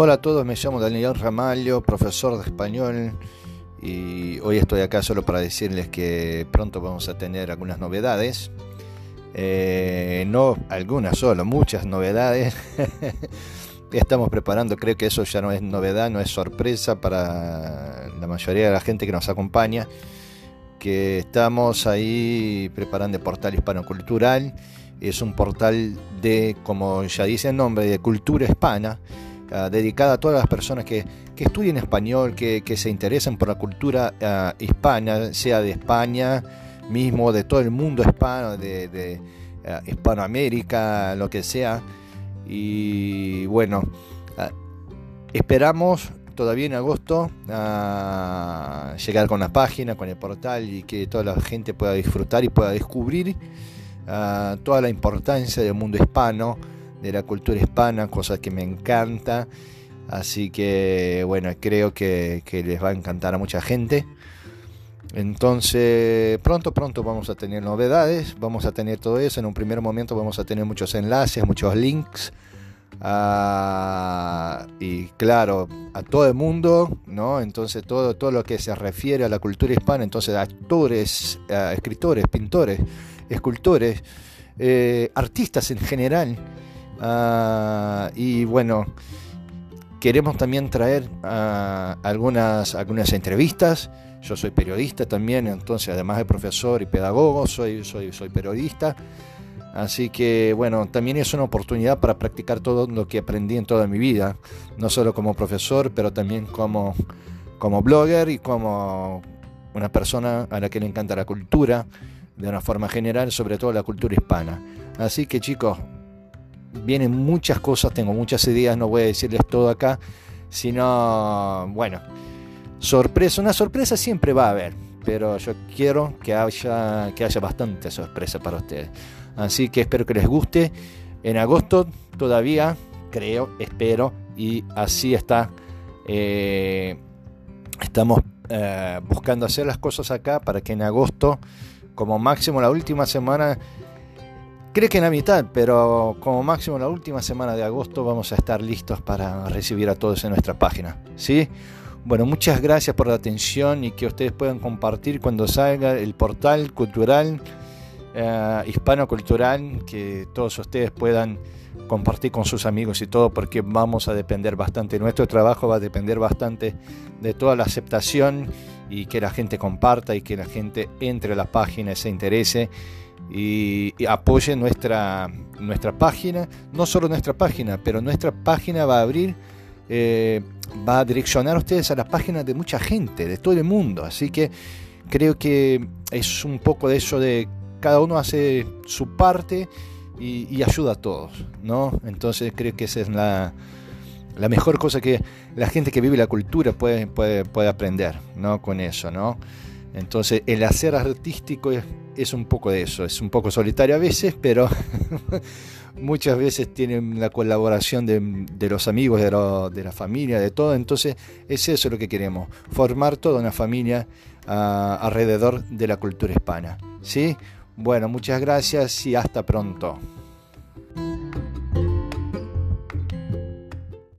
Hola a todos, me llamo Daniel Ramalho, profesor de español y hoy estoy acá solo para decirles que pronto vamos a tener algunas novedades. Eh, no algunas solo, muchas novedades. Estamos preparando, creo que eso ya no es novedad, no es sorpresa para la mayoría de la gente que nos acompaña, que estamos ahí preparando el portal hispano-cultural. Es un portal de, como ya dice el nombre, de cultura hispana Ah, dedicada a todas las personas que, que estudian español, que, se interesan por la cultura uh, hispana, sea de España mismo, de todo el mundo hispano, de, uh, Hispanoamérica, lo que sea. Y bueno, esperamos todavía en agosto llegar con la página, con el portal y que toda la gente pueda disfrutar y pueda descubrir toda la importancia del mundo hispano de la cultura hispana, cosa que me encanta. Así que bueno, creo que, que, les va a encantar a mucha gente. Entonces, pronto, pronto vamos a tener novedades, vamos a tener todo eso. En un primer momento vamos a tener muchos enlaces, muchos links. Uh, y claro, a todo el mundo, ¿no? Entonces todo, todo lo que se refiere a la cultura hispana, entonces actores, uh, escritores, pintores, escultores, eh, artistas en general, Uh, y bueno, queremos también traer uh, algunas, algunas entrevistas. Yo soy periodista también, entonces además de profesor y pedagogo, soy, soy, soy periodista. Así que bueno, también es una oportunidad para practicar todo lo que aprendí en toda mi vida, no solo como profesor, pero también como, como blogger y como una persona a la que le encanta la cultura, de una forma general, sobre todo la cultura hispana. Así que chicos, vienen muchas cosas, tengo muchas ideas, no voy a decirles todo acá, sino, bueno, sorpresa, una sorpresa siempre va a haber, pero yo quiero que haya, que haya bastante sorpresa para ustedes. Así que espero que les guste. En agosto todavía, creo, espero, y así está. Eh, estamos eh, buscando hacer las cosas acá para que en agosto, como máximo la última semana, Creo que en la mitad, pero como máximo la última semana de agosto vamos a estar listos para recibir a todos en nuestra página. ¿sí? Bueno, muchas gracias por la atención y que ustedes puedan compartir cuando salga el portal cultural, eh, hispano-cultural, que todos ustedes puedan compartir con sus amigos y todo, porque vamos a depender bastante, nuestro trabajo va a depender bastante de toda la aceptación y que la gente comparta y que la gente entre a la página se interese y, y apoye nuestra, nuestra página, no solo nuestra página, pero nuestra página va a abrir, eh, va a direccionar a ustedes a la página de mucha gente, de todo el mundo, así que creo que es un poco de eso de cada uno hace su parte y, y ayuda a todos, ¿no? Entonces creo que esa es la, la mejor cosa que la gente que vive la cultura puede, puede, puede aprender, ¿no? Con eso, ¿no? Entonces el hacer artístico es, es, un poco de eso, es un poco solitario a veces, pero muchas veces tienen la colaboración de, de los amigos, de, de, la familia, de todo. Entonces es eso lo que queremos, formar toda una familia uh, alrededor de la cultura hispana. ¿sí? Bueno, muchas gracias y hasta pronto.